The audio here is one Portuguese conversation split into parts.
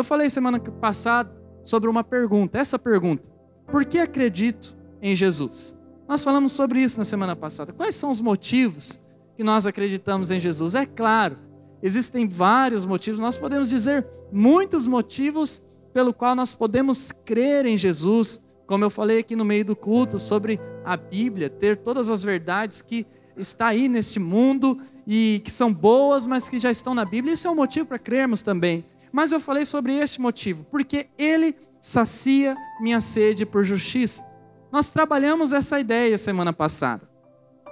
Eu falei semana passada sobre uma pergunta, essa pergunta: por que acredito em Jesus? Nós falamos sobre isso na semana passada. Quais são os motivos que nós acreditamos em Jesus? É claro, existem vários motivos, nós podemos dizer muitos motivos pelo qual nós podemos crer em Jesus, como eu falei aqui no meio do culto sobre a Bíblia, ter todas as verdades que está aí neste mundo e que são boas, mas que já estão na Bíblia. Isso é um motivo para crermos também. Mas eu falei sobre este motivo, porque ele sacia minha sede por justiça. Nós trabalhamos essa ideia semana passada,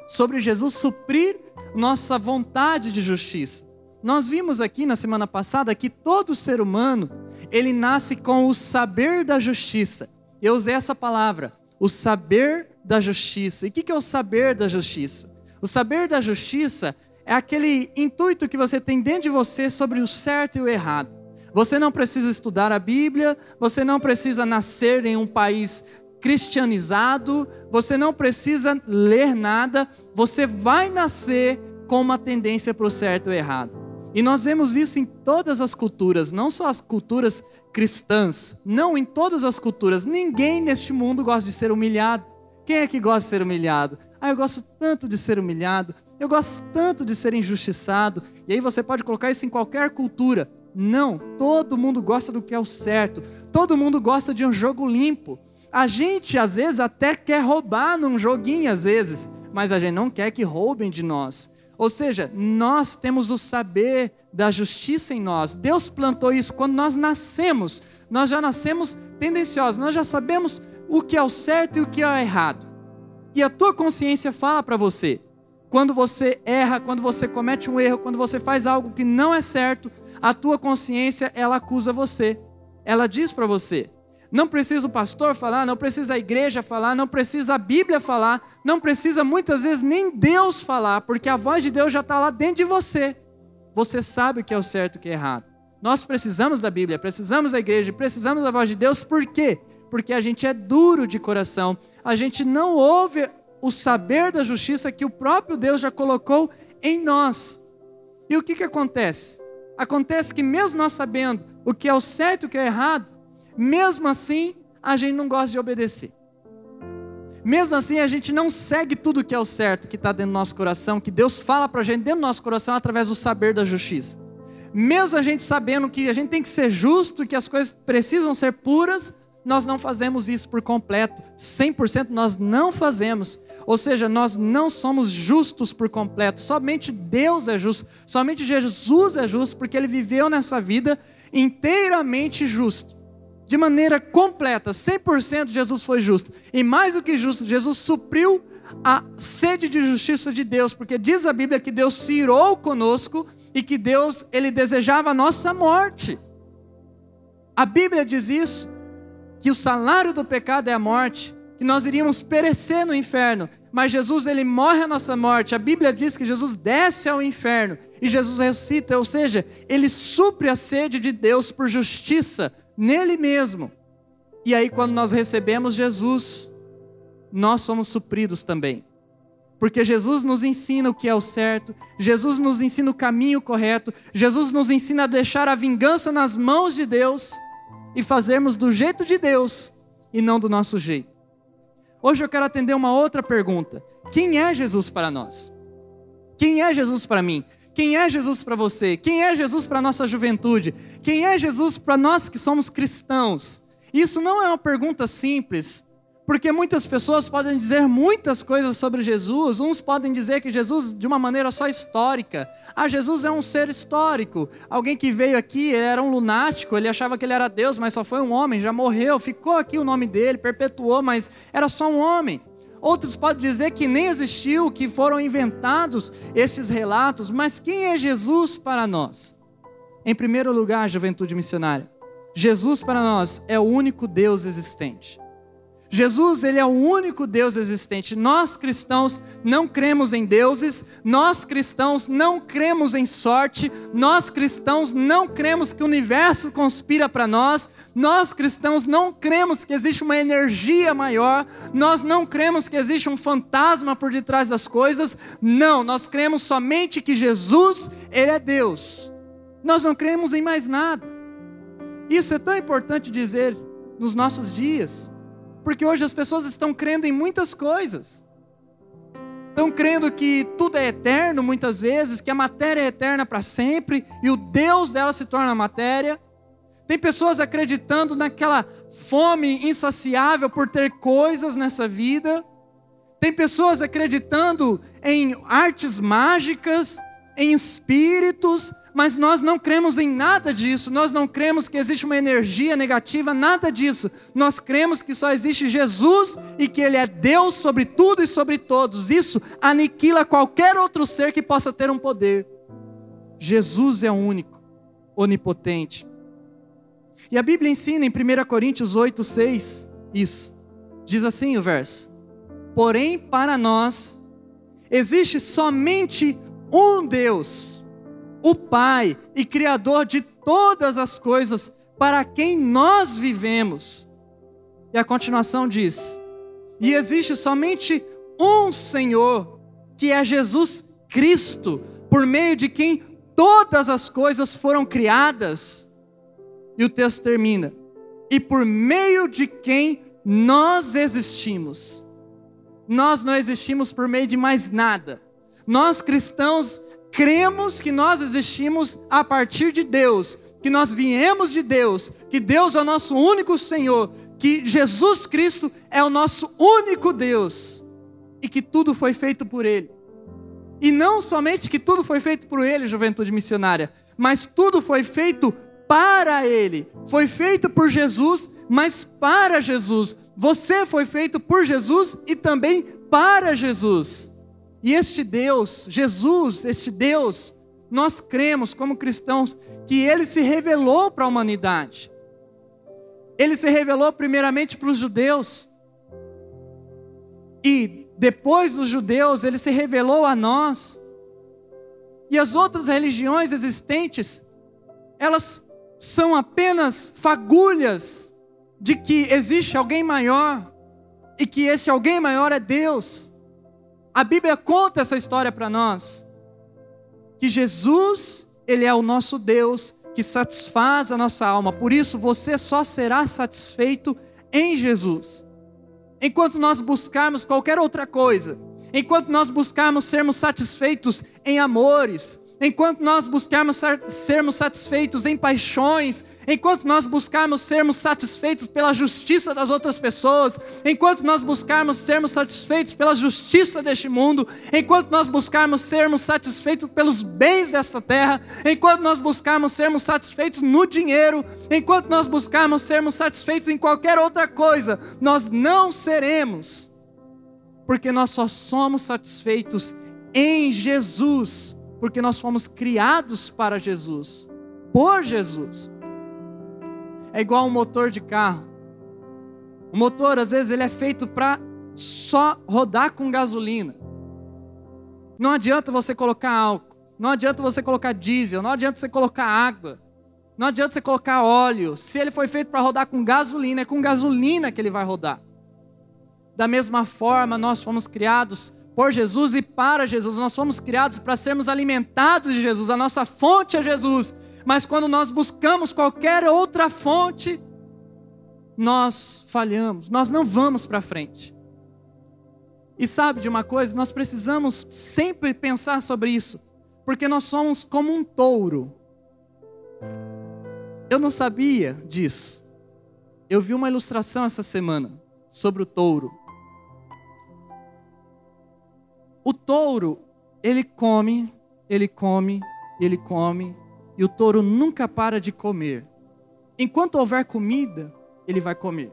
sobre Jesus suprir nossa vontade de justiça. Nós vimos aqui na semana passada que todo ser humano, ele nasce com o saber da justiça. Eu usei essa palavra, o saber da justiça. E o que é o saber da justiça? O saber da justiça é aquele intuito que você tem dentro de você sobre o certo e o errado. Você não precisa estudar a Bíblia, você não precisa nascer em um país cristianizado, você não precisa ler nada, você vai nascer com uma tendência para o certo e o errado. E nós vemos isso em todas as culturas, não só as culturas cristãs, não em todas as culturas. Ninguém neste mundo gosta de ser humilhado. Quem é que gosta de ser humilhado? Ah, eu gosto tanto de ser humilhado, eu gosto tanto de ser injustiçado. E aí você pode colocar isso em qualquer cultura. Não, todo mundo gosta do que é o certo, todo mundo gosta de um jogo limpo. A gente às vezes até quer roubar num joguinho às vezes, mas a gente não quer que roubem de nós. Ou seja, nós temos o saber da justiça em nós. Deus plantou isso quando nós nascemos. Nós já nascemos tendenciosos, nós já sabemos o que é o certo e o que é o errado. E a tua consciência fala para você. Quando você erra, quando você comete um erro, quando você faz algo que não é certo, a tua consciência ela acusa você. Ela diz para você: não precisa o pastor falar, não precisa a igreja falar, não precisa a Bíblia falar, não precisa muitas vezes nem Deus falar, porque a voz de Deus já está lá dentro de você. Você sabe o que é o certo e o que é errado. Nós precisamos da Bíblia, precisamos da igreja, precisamos da voz de Deus, por quê? Porque a gente é duro de coração, a gente não ouve o saber da justiça que o próprio Deus já colocou em nós. E o que, que acontece? Acontece que, mesmo nós sabendo o que é o certo e o que é errado, mesmo assim, a gente não gosta de obedecer. Mesmo assim, a gente não segue tudo que é o certo, que está dentro do nosso coração, que Deus fala para a gente dentro do nosso coração através do saber da justiça. Mesmo a gente sabendo que a gente tem que ser justo, que as coisas precisam ser puras, nós não fazemos isso por completo. 100% nós não fazemos. Ou seja, nós não somos justos por completo. Somente Deus é justo. Somente Jesus é justo, porque ele viveu nessa vida inteiramente justo de maneira completa, 100% Jesus foi justo. E mais do que justo, Jesus supriu a sede de justiça de Deus, porque diz a Bíblia que Deus se irou conosco e que Deus ele desejava a nossa morte. A Bíblia diz isso, que o salário do pecado é a morte, que nós iríamos perecer no inferno, mas Jesus ele morre a nossa morte. A Bíblia diz que Jesus desce ao inferno e Jesus ressuscita, ou seja, ele supre a sede de Deus por justiça nele mesmo. E aí, quando nós recebemos Jesus, nós somos supridos também. Porque Jesus nos ensina o que é o certo, Jesus nos ensina o caminho correto, Jesus nos ensina a deixar a vingança nas mãos de Deus e fazermos do jeito de Deus e não do nosso jeito. Hoje eu quero atender uma outra pergunta: quem é Jesus para nós? Quem é Jesus para mim? Quem é Jesus para você? Quem é Jesus para a nossa juventude? Quem é Jesus para nós que somos cristãos? Isso não é uma pergunta simples, porque muitas pessoas podem dizer muitas coisas sobre Jesus. Uns podem dizer que Jesus, de uma maneira só histórica, ah, Jesus é um ser histórico. Alguém que veio aqui era um lunático, ele achava que ele era Deus, mas só foi um homem, já morreu, ficou aqui o nome dele, perpetuou, mas era só um homem. Outros podem dizer que nem existiu, que foram inventados esses relatos, mas quem é Jesus para nós? Em primeiro lugar, juventude missionária, Jesus para nós é o único Deus existente. Jesus, ele é o único Deus existente. Nós cristãos não cremos em deuses, nós cristãos não cremos em sorte, nós cristãos não cremos que o universo conspira para nós, nós cristãos não cremos que existe uma energia maior, nós não cremos que existe um fantasma por detrás das coisas. Não, nós cremos somente que Jesus, ele é Deus. Nós não cremos em mais nada. Isso é tão importante dizer nos nossos dias, porque hoje as pessoas estão crendo em muitas coisas. Estão crendo que tudo é eterno muitas vezes, que a matéria é eterna para sempre e o Deus dela se torna matéria. Tem pessoas acreditando naquela fome insaciável por ter coisas nessa vida. Tem pessoas acreditando em artes mágicas, em espíritos, mas nós não cremos em nada disso. Nós não cremos que existe uma energia negativa, nada disso. Nós cremos que só existe Jesus e que Ele é Deus sobre tudo e sobre todos. Isso aniquila qualquer outro ser que possa ter um poder. Jesus é o único, onipotente. E a Bíblia ensina em 1 Coríntios 8, 6 isso. Diz assim o verso: Porém, para nós, existe somente um Deus, o Pai e Criador de todas as coisas, para quem nós vivemos. E a continuação diz: E existe somente um Senhor, que é Jesus Cristo, por meio de quem todas as coisas foram criadas. E o texto termina: E por meio de quem nós existimos. Nós não existimos por meio de mais nada nós cristãos cremos que nós existimos a partir de Deus, que nós viemos de Deus, que Deus é o nosso único Senhor, que Jesus Cristo é o nosso único Deus e que tudo foi feito por Ele. E não somente que tudo foi feito por Ele, juventude missionária, mas tudo foi feito para Ele. Foi feito por Jesus, mas para Jesus. Você foi feito por Jesus e também para Jesus. E este Deus, Jesus, este Deus, nós cremos como cristãos que ele se revelou para a humanidade. Ele se revelou primeiramente para os judeus. E depois dos judeus, ele se revelou a nós. E as outras religiões existentes, elas são apenas fagulhas de que existe alguém maior e que esse alguém maior é Deus. A Bíblia conta essa história para nós. Que Jesus, Ele é o nosso Deus que satisfaz a nossa alma. Por isso, você só será satisfeito em Jesus. Enquanto nós buscarmos qualquer outra coisa, enquanto nós buscarmos sermos satisfeitos em amores, enquanto nós buscarmos sermos satisfeitos em paixões, enquanto nós buscarmos sermos satisfeitos pela justiça das outras pessoas, enquanto nós buscarmos sermos satisfeitos pela justiça deste mundo, enquanto nós buscarmos sermos satisfeitos pelos bens desta terra, enquanto nós buscarmos sermos satisfeitos no dinheiro, enquanto nós buscarmos sermos satisfeitos em qualquer outra coisa, nós não seremos, porque nós só somos satisfeitos em Jesus porque nós fomos criados para Jesus, por Jesus. É igual um motor de carro. O motor, às vezes, ele é feito para só rodar com gasolina. Não adianta você colocar álcool, não adianta você colocar diesel, não adianta você colocar água, não adianta você colocar óleo. Se ele foi feito para rodar com gasolina, é com gasolina que ele vai rodar. Da mesma forma, nós fomos criados por Jesus e para Jesus. Nós fomos criados para sermos alimentados de Jesus, a nossa fonte é Jesus. Mas quando nós buscamos qualquer outra fonte, nós falhamos, nós não vamos para frente. E sabe de uma coisa? Nós precisamos sempre pensar sobre isso, porque nós somos como um touro. Eu não sabia disso. Eu vi uma ilustração essa semana sobre o touro. O touro, ele come, ele come, ele come, e o touro nunca para de comer. Enquanto houver comida, ele vai comer.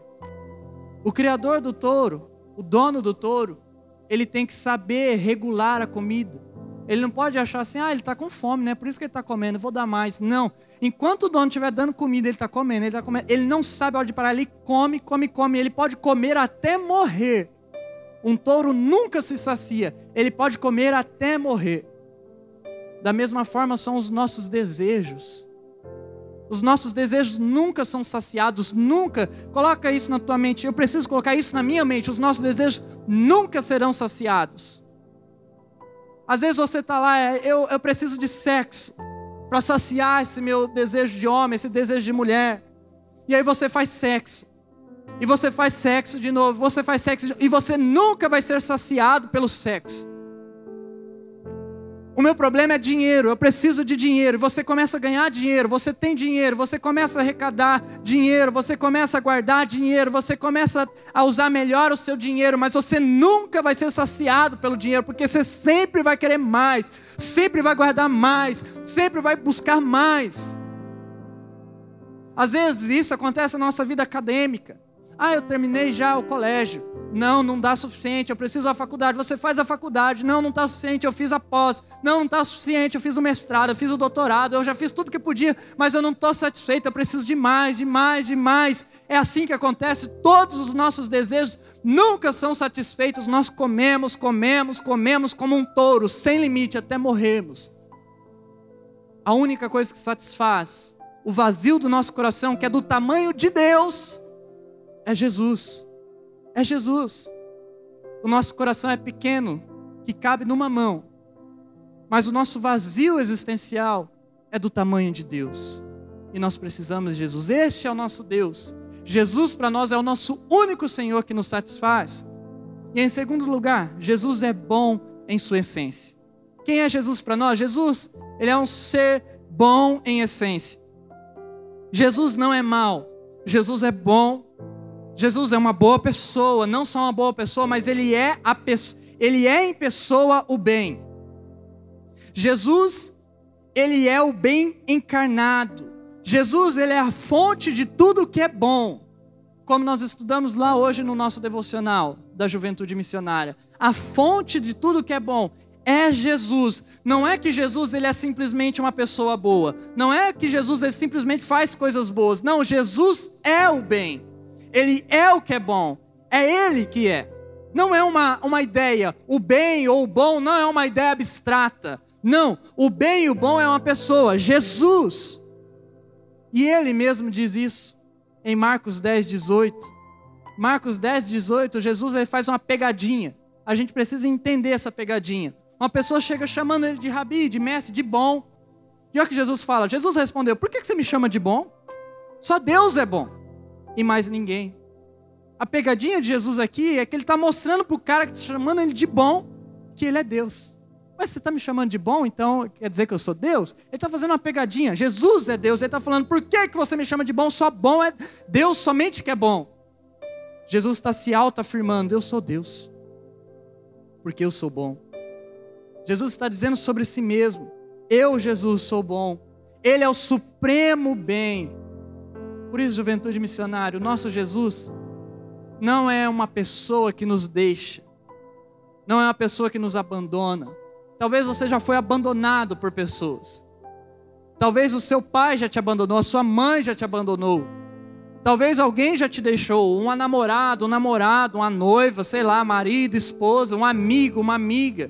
O criador do touro, o dono do touro, ele tem que saber regular a comida. Ele não pode achar assim, ah, ele está com fome, né? Por isso que ele está comendo, vou dar mais. Não. Enquanto o dono estiver dando comida, ele está comendo, ele está comendo. Ele não sabe a hora de parar, ele come, come, come. Ele pode comer até morrer. Um touro nunca se sacia, ele pode comer até morrer. Da mesma forma são os nossos desejos. Os nossos desejos nunca são saciados, nunca. Coloca isso na tua mente. Eu preciso colocar isso na minha mente. Os nossos desejos nunca serão saciados. Às vezes você está lá, é, eu, eu preciso de sexo para saciar esse meu desejo de homem, esse desejo de mulher. E aí você faz sexo. E você faz sexo de novo, você faz sexo de novo, e você nunca vai ser saciado pelo sexo. O meu problema é dinheiro, eu preciso de dinheiro. Você começa a ganhar dinheiro, você tem dinheiro, você começa a arrecadar dinheiro, você começa a guardar dinheiro, você começa a usar melhor o seu dinheiro, mas você nunca vai ser saciado pelo dinheiro, porque você sempre vai querer mais, sempre vai guardar mais, sempre vai buscar mais. Às vezes isso acontece na nossa vida acadêmica. Ah, eu terminei já o colégio. Não, não dá suficiente, eu preciso da faculdade. Você faz a faculdade. Não, não está suficiente, eu fiz a pós. Não, não está suficiente, eu fiz o mestrado, eu fiz o doutorado, eu já fiz tudo que podia, mas eu não estou satisfeito, eu preciso de mais, de mais, de mais. É assim que acontece, todos os nossos desejos nunca são satisfeitos. Nós comemos, comemos, comemos como um touro, sem limite, até morrermos. A única coisa que satisfaz o vazio do nosso coração, que é do tamanho de Deus, é Jesus. É Jesus. O nosso coração é pequeno, que cabe numa mão. Mas o nosso vazio existencial é do tamanho de Deus. E nós precisamos de Jesus. Este é o nosso Deus. Jesus para nós é o nosso único Senhor que nos satisfaz. E em segundo lugar, Jesus é bom em sua essência. Quem é Jesus para nós? Jesus, ele é um ser bom em essência. Jesus não é mau. Jesus é bom Jesus é uma boa pessoa, não só uma boa pessoa, mas ele é a pessoa, ele é em pessoa o bem. Jesus, ele é o bem encarnado. Jesus, ele é a fonte de tudo que é bom. Como nós estudamos lá hoje no nosso devocional da Juventude Missionária, a fonte de tudo que é bom é Jesus. Não é que Jesus ele é simplesmente uma pessoa boa. Não é que Jesus ele simplesmente faz coisas boas. Não, Jesus é o bem. Ele é o que é bom. É Ele que é. Não é uma, uma ideia. O bem ou o bom não é uma ideia abstrata. Não. O bem e o bom é uma pessoa, Jesus. E Ele mesmo diz isso em Marcos 10, 18. Marcos 10, 18, Jesus ele faz uma pegadinha. A gente precisa entender essa pegadinha. Uma pessoa chega chamando ele de rabi, de mestre, de bom. E olha o que Jesus fala. Jesus respondeu: Por que você me chama de bom? Só Deus é bom e mais ninguém. A pegadinha de Jesus aqui é que ele está mostrando para o cara que está chamando ele de bom que ele é Deus. Mas você está me chamando de bom, então quer dizer que eu sou Deus? Ele está fazendo uma pegadinha. Jesus é Deus. Ele está falando, por que, que você me chama de bom? Só bom é Deus somente que é bom. Jesus está se auto-afirmando: Eu sou Deus, porque eu sou bom. Jesus está dizendo sobre si mesmo: Eu, Jesus, sou bom. Ele é o supremo bem. Por isso, juventude missionária, o nosso Jesus não é uma pessoa que nos deixa, não é uma pessoa que nos abandona. Talvez você já foi abandonado por pessoas. Talvez o seu pai já te abandonou, a sua mãe já te abandonou. Talvez alguém já te deixou, um namorado, um namorado, uma noiva, sei lá, marido, esposa, um amigo, uma amiga.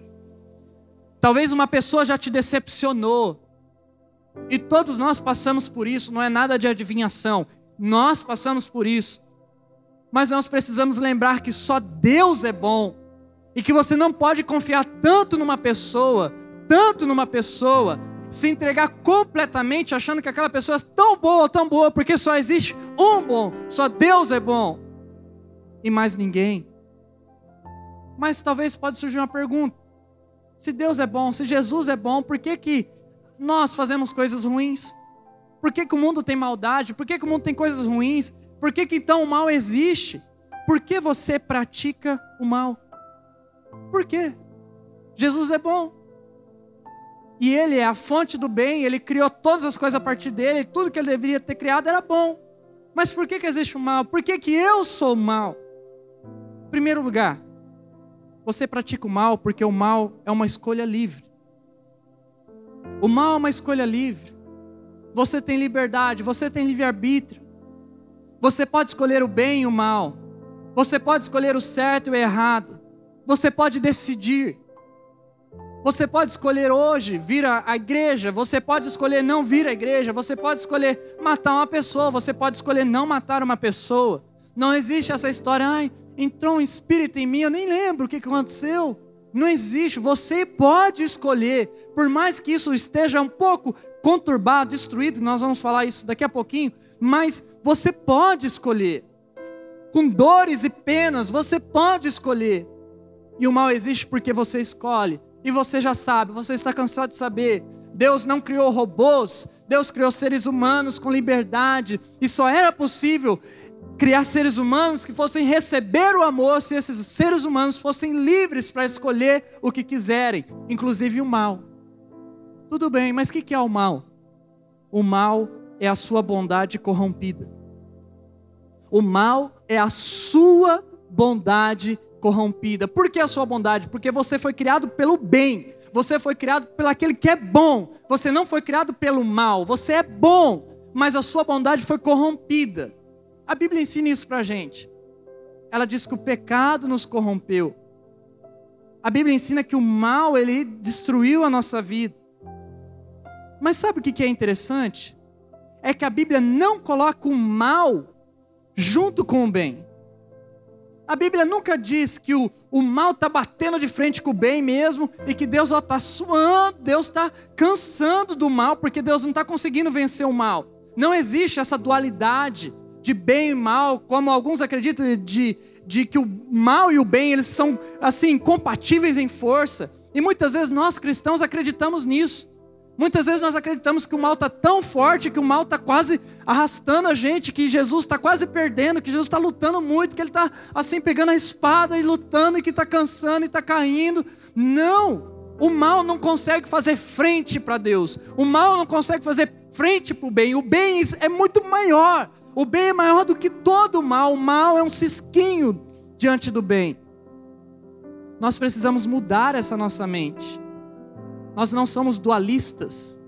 Talvez uma pessoa já te decepcionou. E todos nós passamos por isso, não é nada de adivinhação. Nós passamos por isso. Mas nós precisamos lembrar que só Deus é bom. E que você não pode confiar tanto numa pessoa, tanto numa pessoa, se entregar completamente achando que aquela pessoa é tão boa, tão boa, porque só existe um bom, só Deus é bom. E mais ninguém. Mas talvez pode surgir uma pergunta. Se Deus é bom, se Jesus é bom, por que que nós fazemos coisas ruins? Por que, que o mundo tem maldade? Por que, que o mundo tem coisas ruins? Por que, que então o mal existe? Por que você pratica o mal? Por quê? Jesus é bom. E ele é a fonte do bem, ele criou todas as coisas a partir dele, tudo que ele deveria ter criado era bom. Mas por que, que existe o mal? Por que, que eu sou mal? Em primeiro lugar, você pratica o mal porque o mal é uma escolha livre. O mal é uma escolha livre. Você tem liberdade, você tem livre-arbítrio. Você pode escolher o bem e o mal. Você pode escolher o certo e o errado. Você pode decidir. Você pode escolher hoje vir à igreja, você pode escolher não vir à igreja, você pode escolher matar uma pessoa, você pode escolher não matar uma pessoa. Não existe essa história, ai, entrou um espírito em mim, eu nem lembro o que aconteceu. Não existe, você pode escolher, por mais que isso esteja um pouco conturbado, destruído, nós vamos falar isso daqui a pouquinho, mas você pode escolher. Com dores e penas, você pode escolher. E o mal existe porque você escolhe. E você já sabe, você está cansado de saber. Deus não criou robôs, Deus criou seres humanos com liberdade. E só era possível criar seres humanos que fossem receber o amor se esses seres humanos fossem livres para escolher o que quiserem, inclusive o mal. Tudo bem, mas o que é o mal? O mal é a sua bondade corrompida. O mal é a sua bondade corrompida. Por que a sua bondade? Porque você foi criado pelo bem. Você foi criado pelo aquele que é bom. Você não foi criado pelo mal. Você é bom, mas a sua bondade foi corrompida. A Bíblia ensina isso para a gente. Ela diz que o pecado nos corrompeu. A Bíblia ensina que o mal ele destruiu a nossa vida. Mas sabe o que é interessante? É que a Bíblia não coloca o mal junto com o bem. A Bíblia nunca diz que o, o mal está batendo de frente com o bem mesmo e que Deus está suando, Deus está cansando do mal porque Deus não está conseguindo vencer o mal. Não existe essa dualidade de bem e mal, como alguns acreditam de, de que o mal e o bem eles são assim compatíveis em força. E muitas vezes nós cristãos acreditamos nisso. Muitas vezes nós acreditamos que o mal está tão forte, que o mal está quase arrastando a gente, que Jesus está quase perdendo, que Jesus está lutando muito, que ele está assim pegando a espada e lutando, e que está cansando e está caindo. Não! O mal não consegue fazer frente para Deus. O mal não consegue fazer frente para o bem. O bem é muito maior. O bem é maior do que todo o mal. O mal é um cisquinho diante do bem. Nós precisamos mudar essa nossa mente. Nós não somos dualistas.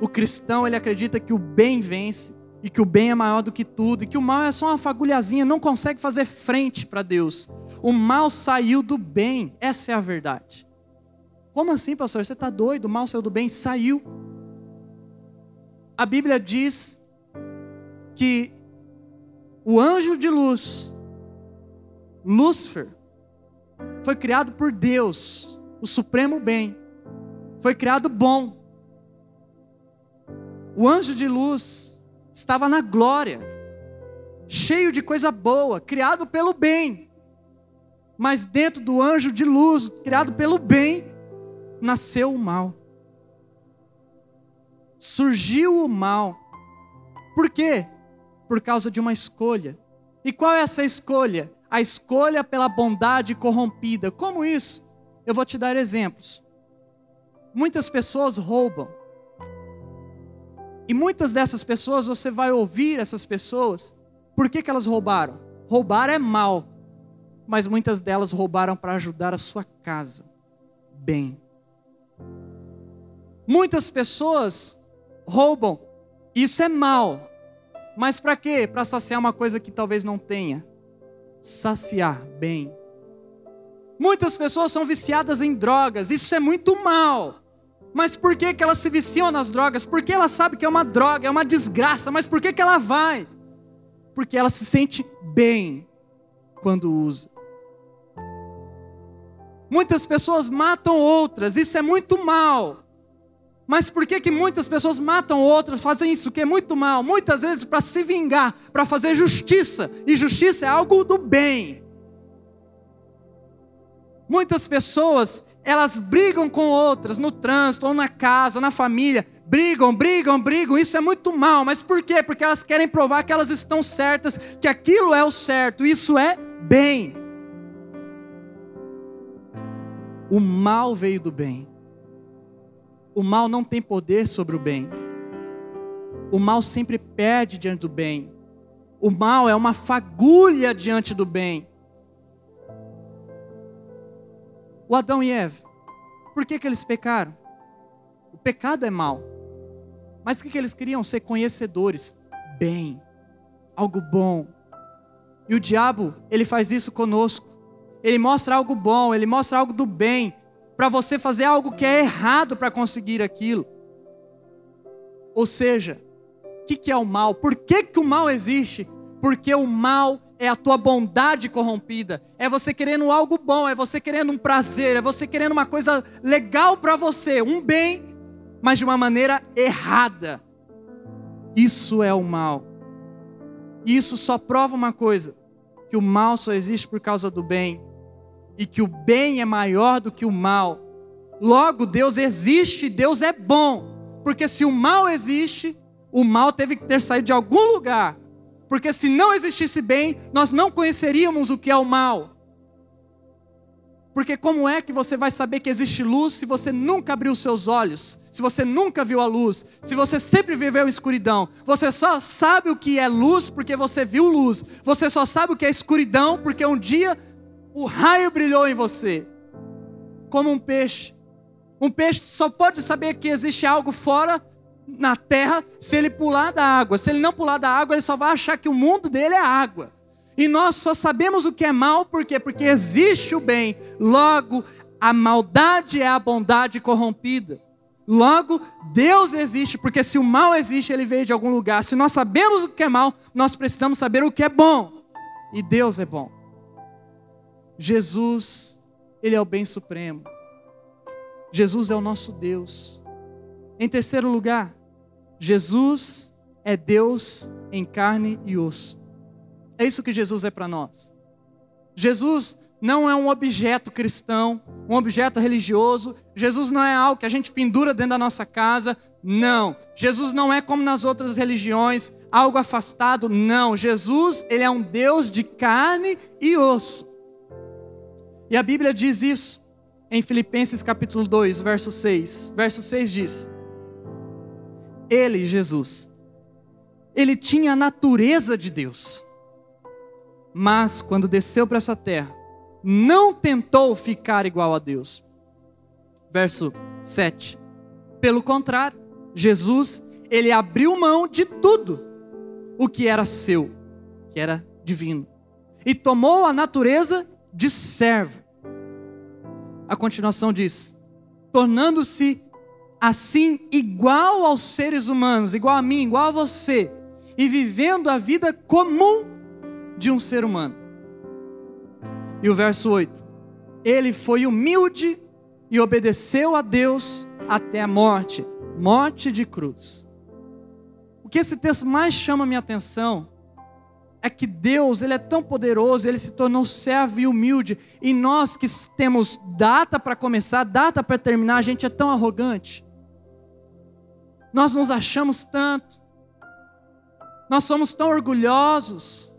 O cristão, ele acredita que o bem vence e que o bem é maior do que tudo e que o mal é só uma fagulhazinha, não consegue fazer frente para Deus. O mal saiu do bem, essa é a verdade. Como assim, pastor? Você está doido? O mal saiu do bem? Saiu. A Bíblia diz que o anjo de luz, Lúcifer, foi criado por Deus, o supremo bem. Foi criado bom. O anjo de luz estava na glória, cheio de coisa boa, criado pelo bem. Mas dentro do anjo de luz, criado pelo bem, nasceu o mal. Surgiu o mal. Por quê? por causa de uma escolha. E qual é essa escolha? A escolha pela bondade corrompida. Como isso? Eu vou te dar exemplos. Muitas pessoas roubam. E muitas dessas pessoas, você vai ouvir essas pessoas. Por que, que elas roubaram? Roubar é mal. Mas muitas delas roubaram para ajudar a sua casa. Bem. Muitas pessoas roubam. Isso é mal. Mas para quê? Para saciar uma coisa que talvez não tenha. Saciar bem. Muitas pessoas são viciadas em drogas, isso é muito mal. Mas por que, que elas se viciam nas drogas? Porque ela sabe que é uma droga, é uma desgraça, mas por que, que ela vai? Porque ela se sente bem quando usa. Muitas pessoas matam outras, isso é muito mal. Mas por que, que muitas pessoas matam outras, fazem isso que é muito mal? Muitas vezes para se vingar, para fazer justiça. E justiça é algo do bem. Muitas pessoas, elas brigam com outras no trânsito, ou na casa, ou na família. Brigam, brigam, brigam. Isso é muito mal. Mas por quê? Porque elas querem provar que elas estão certas, que aquilo é o certo. Isso é bem. O mal veio do bem. O mal não tem poder sobre o bem. O mal sempre perde diante do bem. O mal é uma fagulha diante do bem. O Adão e Eva, por que, que eles pecaram? O pecado é mal. Mas o que, que eles queriam? Ser conhecedores. Bem. Algo bom. E o diabo, ele faz isso conosco. Ele mostra algo bom, ele mostra algo do bem para você fazer algo que é errado para conseguir aquilo. Ou seja, o que, que é o mal? Por que, que o mal existe? Porque o mal é a tua bondade corrompida, é você querendo algo bom, é você querendo um prazer, é você querendo uma coisa legal para você, um bem, mas de uma maneira errada. Isso é o mal. E isso só prova uma coisa: que o mal só existe por causa do bem, e que o bem é maior do que o mal. Logo, Deus existe, Deus é bom, porque se o mal existe, o mal teve que ter saído de algum lugar, porque se não existisse bem, nós não conheceríamos o que é o mal. Porque como é que você vai saber que existe luz se você nunca abriu seus olhos? Se você nunca viu a luz? Se você sempre viveu escuridão? Você só sabe o que é luz porque você viu luz. Você só sabe o que é escuridão porque um dia o raio brilhou em você. Como um peixe. Um peixe só pode saber que existe algo fora na terra se ele pular da água. Se ele não pular da água, ele só vai achar que o mundo dele é água. E nós só sabemos o que é mal, por quê? Porque existe o bem. Logo, a maldade é a bondade corrompida. Logo, Deus existe, porque se o mal existe, ele veio de algum lugar. Se nós sabemos o que é mal, nós precisamos saber o que é bom. E Deus é bom. Jesus, Ele é o bem supremo. Jesus é o nosso Deus. Em terceiro lugar, Jesus é Deus em carne e osso. É isso que Jesus é para nós. Jesus não é um objeto cristão, um objeto religioso. Jesus não é algo que a gente pendura dentro da nossa casa. Não. Jesus não é como nas outras religiões, algo afastado. Não. Jesus, ele é um Deus de carne e osso. E a Bíblia diz isso em Filipenses capítulo 2, verso 6. Verso 6 diz: Ele, Jesus, ele tinha a natureza de Deus mas quando desceu para essa terra, não tentou ficar igual a Deus. Verso 7. Pelo contrário, Jesus, ele abriu mão de tudo o que era seu, que era divino, e tomou a natureza de servo. A continuação diz: tornando-se assim igual aos seres humanos, igual a mim, igual a você, e vivendo a vida comum de um ser humano. E o verso 8: Ele foi humilde e obedeceu a Deus até a morte morte de cruz. O que esse texto mais chama minha atenção é que Deus, ele é tão poderoso, ele se tornou servo e humilde, e nós que temos data para começar, data para terminar, a gente é tão arrogante. Nós nos achamos tanto. Nós somos tão orgulhosos.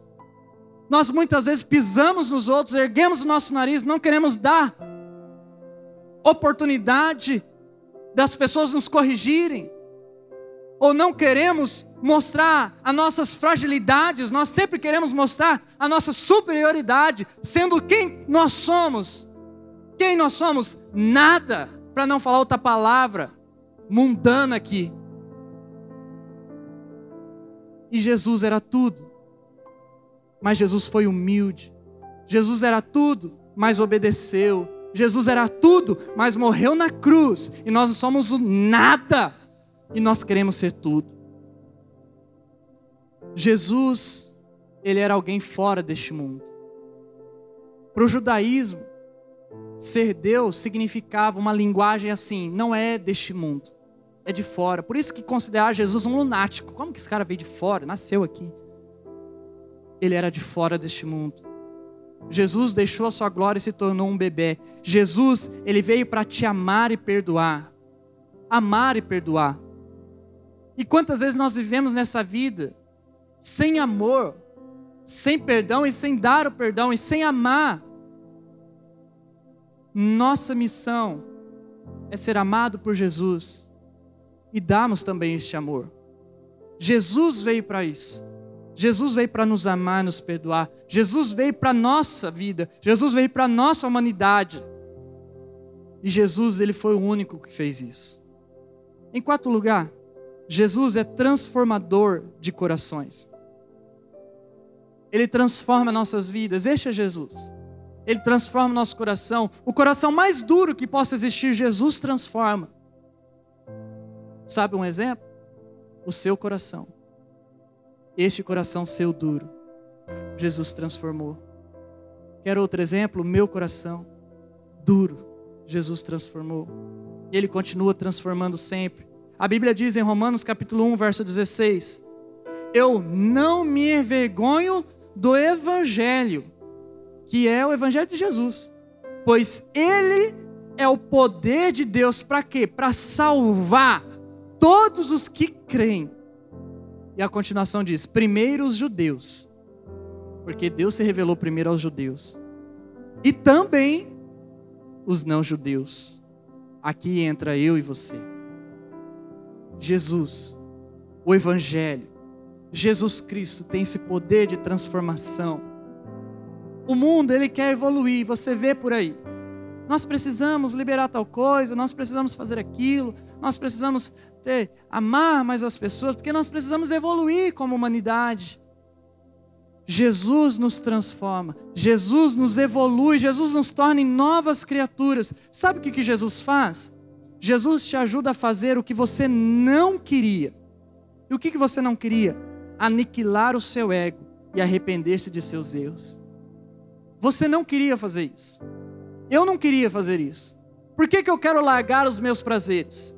Nós muitas vezes pisamos nos outros, erguemos o nosso nariz, não queremos dar oportunidade das pessoas nos corrigirem, ou não queremos mostrar as nossas fragilidades, nós sempre queremos mostrar a nossa superioridade, sendo quem nós somos. Quem nós somos? Nada, para não falar outra palavra mundana aqui. E Jesus era tudo mas Jesus foi humilde. Jesus era tudo, mas obedeceu. Jesus era tudo, mas morreu na cruz. E nós somos o nada, e nós queremos ser tudo. Jesus, ele era alguém fora deste mundo. Para o judaísmo, ser Deus significava uma linguagem assim, não é deste mundo, é de fora. Por isso que considerar Jesus um lunático. Como que esse cara veio de fora? Nasceu aqui ele era de fora deste mundo. Jesus deixou a sua glória e se tornou um bebê. Jesus, ele veio para te amar e perdoar. Amar e perdoar. E quantas vezes nós vivemos nessa vida sem amor, sem perdão e sem dar o perdão e sem amar? Nossa missão é ser amado por Jesus e darmos também este amor. Jesus veio para isso. Jesus veio para nos amar, nos perdoar. Jesus veio para a nossa vida. Jesus veio para a nossa humanidade. E Jesus, ele foi o único que fez isso. Em quarto lugar, Jesus é transformador de corações. Ele transforma nossas vidas. Este é Jesus. Ele transforma nosso coração. O coração mais duro que possa existir, Jesus transforma. Sabe um exemplo? O seu coração. Este coração seu duro, Jesus transformou. Quer outro exemplo? Meu coração duro, Jesus transformou. Ele continua transformando sempre. A Bíblia diz em Romanos capítulo 1, verso 16: eu não me envergonho do Evangelho, que é o Evangelho de Jesus, pois ele é o poder de Deus para quê? Para salvar todos os que creem. E a continuação diz: primeiro os judeus, porque Deus se revelou primeiro aos judeus, e também os não-judeus. Aqui entra eu e você. Jesus, o Evangelho, Jesus Cristo tem esse poder de transformação. O mundo, ele quer evoluir, você vê por aí. Nós precisamos liberar tal coisa, nós precisamos fazer aquilo, nós precisamos ter, amar mais as pessoas, porque nós precisamos evoluir como humanidade. Jesus nos transforma, Jesus nos evolui, Jesus nos torna em novas criaturas. Sabe o que, que Jesus faz? Jesus te ajuda a fazer o que você não queria. E o que, que você não queria? Aniquilar o seu ego e arrepender-se de seus erros. Você não queria fazer isso. Eu não queria fazer isso. Por que, que eu quero largar os meus prazeres?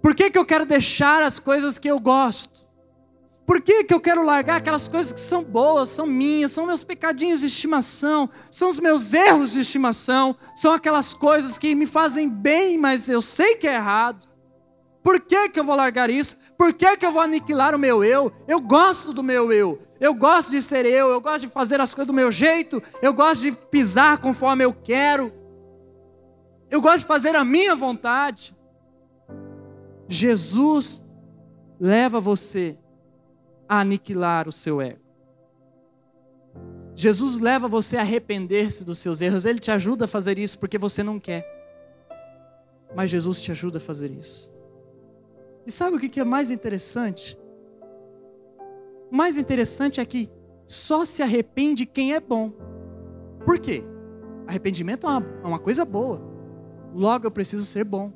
Por que, que eu quero deixar as coisas que eu gosto? Por que, que eu quero largar aquelas coisas que são boas, são minhas, são meus pecadinhos de estimação, são os meus erros de estimação, são aquelas coisas que me fazem bem, mas eu sei que é errado. Por que, que eu vou largar isso? Por que, que eu vou aniquilar o meu eu? Eu gosto do meu eu, eu gosto de ser eu, eu gosto de fazer as coisas do meu jeito, eu gosto de pisar conforme eu quero, eu gosto de fazer a minha vontade. Jesus leva você a aniquilar o seu ego. Jesus leva você a arrepender-se dos seus erros. Ele te ajuda a fazer isso porque você não quer. Mas Jesus te ajuda a fazer isso. E sabe o que é mais interessante? O mais interessante é que só se arrepende quem é bom. Por quê? Arrependimento é uma, é uma coisa boa. Logo eu preciso ser bom.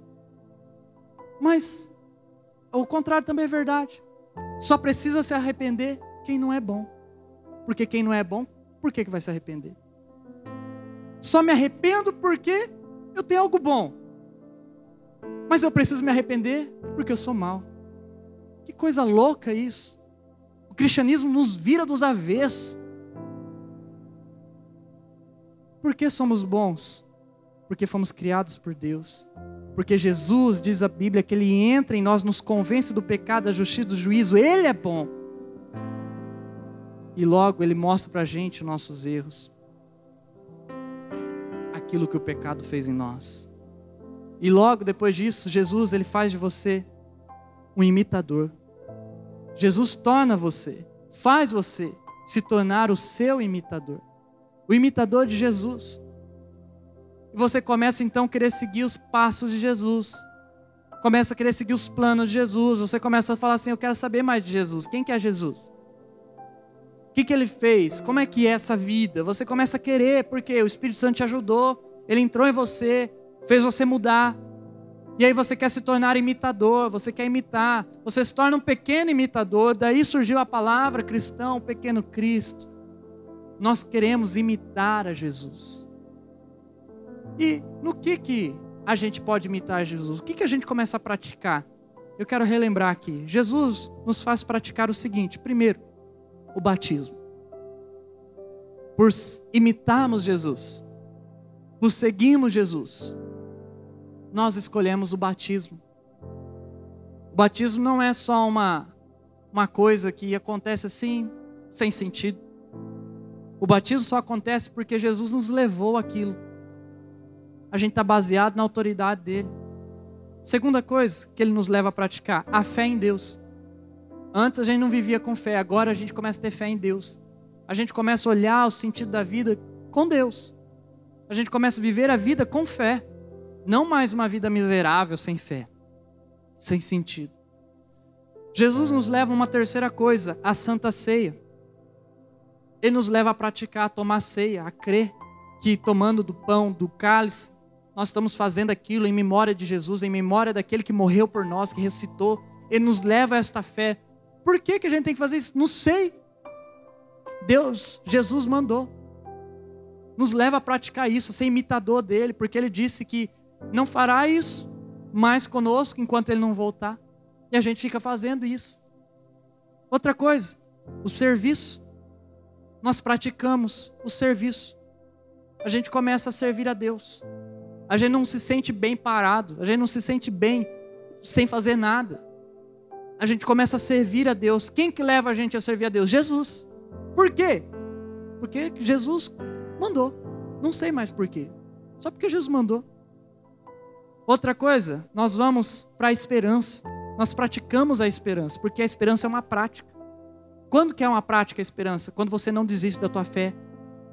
Mas o contrário também é verdade. Só precisa se arrepender quem não é bom. Porque quem não é bom, por que, que vai se arrepender? Só me arrependo porque eu tenho algo bom. Mas eu preciso me arrepender porque eu sou mal. Que coisa louca isso. Cristianismo nos vira dos avessos. Por que somos bons? Porque fomos criados por Deus. Porque Jesus, diz a Bíblia, que Ele entra em nós, nos convence do pecado, da justiça, do juízo. Ele é bom. E logo Ele mostra para a gente os nossos erros. Aquilo que o pecado fez em nós. E logo depois disso, Jesus, Ele faz de você um imitador. Jesus torna você, faz você se tornar o seu imitador. O imitador de Jesus. E você começa então a querer seguir os passos de Jesus. Começa a querer seguir os planos de Jesus. Você começa a falar assim: Eu quero saber mais de Jesus. Quem que é Jesus? O que, que ele fez? Como é que é essa vida? Você começa a querer, porque o Espírito Santo te ajudou, ele entrou em você, fez você mudar. E aí você quer se tornar imitador, você quer imitar, você se torna um pequeno imitador, daí surgiu a palavra cristão, pequeno Cristo. Nós queremos imitar a Jesus. E no que que a gente pode imitar Jesus? O que que a gente começa a praticar? Eu quero relembrar aqui. Jesus nos faz praticar o seguinte: primeiro, o batismo. Por imitarmos Jesus, por seguirmos Jesus, nós escolhemos o batismo. O batismo não é só uma, uma coisa que acontece assim, sem sentido. O batismo só acontece porque Jesus nos levou aquilo a gente está baseado na autoridade dele. Segunda coisa que ele nos leva a praticar, a fé em Deus. Antes a gente não vivia com fé, agora a gente começa a ter fé em Deus. A gente começa a olhar o sentido da vida com Deus. A gente começa a viver a vida com fé. Não mais uma vida miserável sem fé, sem sentido. Jesus nos leva a uma terceira coisa, a santa ceia. Ele nos leva a praticar, a tomar ceia, a crer que tomando do pão, do cálice, nós estamos fazendo aquilo em memória de Jesus, em memória daquele que morreu por nós, que ressuscitou. Ele nos leva a esta fé. Por que, que a gente tem que fazer isso? Não sei. Deus, Jesus mandou. Nos leva a praticar isso, a ser imitador dele, porque ele disse que não fará isso mais conosco enquanto ele não voltar. E a gente fica fazendo isso. Outra coisa, o serviço. Nós praticamos o serviço. A gente começa a servir a Deus. A gente não se sente bem parado, a gente não se sente bem sem fazer nada. A gente começa a servir a Deus. Quem que leva a gente a servir a Deus? Jesus. Por quê? Porque Jesus mandou. Não sei mais por quê. Só porque Jesus mandou. Outra coisa, nós vamos para a esperança. Nós praticamos a esperança, porque a esperança é uma prática. Quando que é uma prática a esperança? Quando você não desiste da tua fé.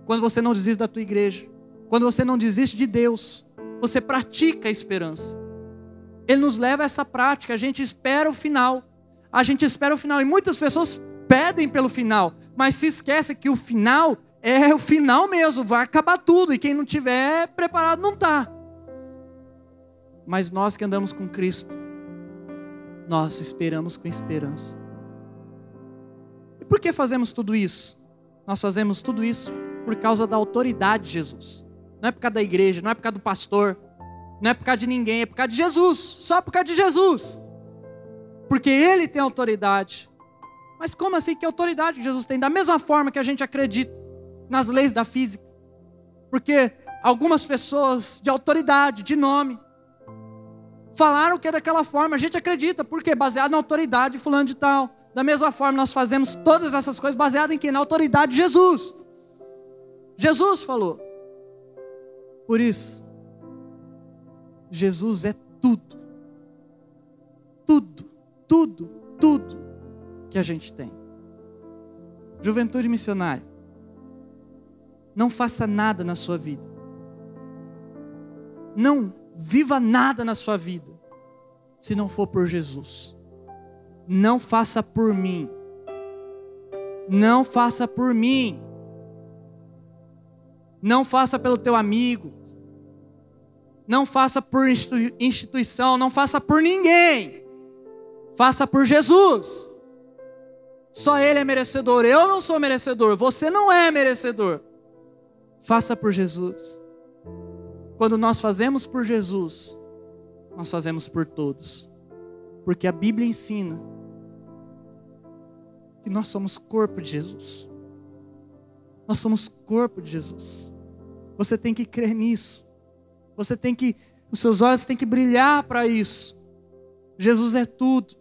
Quando você não desiste da tua igreja. Quando você não desiste de Deus. Você pratica a esperança. Ele nos leva a essa prática. A gente espera o final. A gente espera o final. E muitas pessoas pedem pelo final, mas se esquece que o final é o final mesmo, vai acabar tudo. E quem não tiver preparado não está. Mas nós que andamos com Cristo, nós esperamos com esperança. E por que fazemos tudo isso? Nós fazemos tudo isso por causa da autoridade de Jesus. Não é por causa da igreja, não é por causa do pastor, não é por causa de ninguém, é por causa de Jesus, só por causa de Jesus. Porque Ele tem autoridade. Mas como assim que autoridade Jesus tem? Da mesma forma que a gente acredita nas leis da física. Porque algumas pessoas de autoridade, de nome, falaram que é daquela forma, a gente acredita, porque baseado na autoridade fulano de tal. Da mesma forma, nós fazemos todas essas coisas baseadas em quem? Na autoridade de Jesus. Jesus falou. Por isso, Jesus é tudo. Tudo, tudo, tudo que a gente tem. Juventude missionária. Não faça nada na sua vida. Não viva nada na sua vida se não for por Jesus. Não faça por mim. Não faça por mim. Não faça pelo teu amigo. Não faça por instituição, não faça por ninguém. Faça por Jesus. Só Ele é merecedor. Eu não sou merecedor. Você não é merecedor. Faça por Jesus. Quando nós fazemos por Jesus, nós fazemos por todos. Porque a Bíblia ensina que nós somos corpo de Jesus. Nós somos corpo de Jesus. Você tem que crer nisso. Você tem que, os seus olhos têm que brilhar para isso. Jesus é tudo.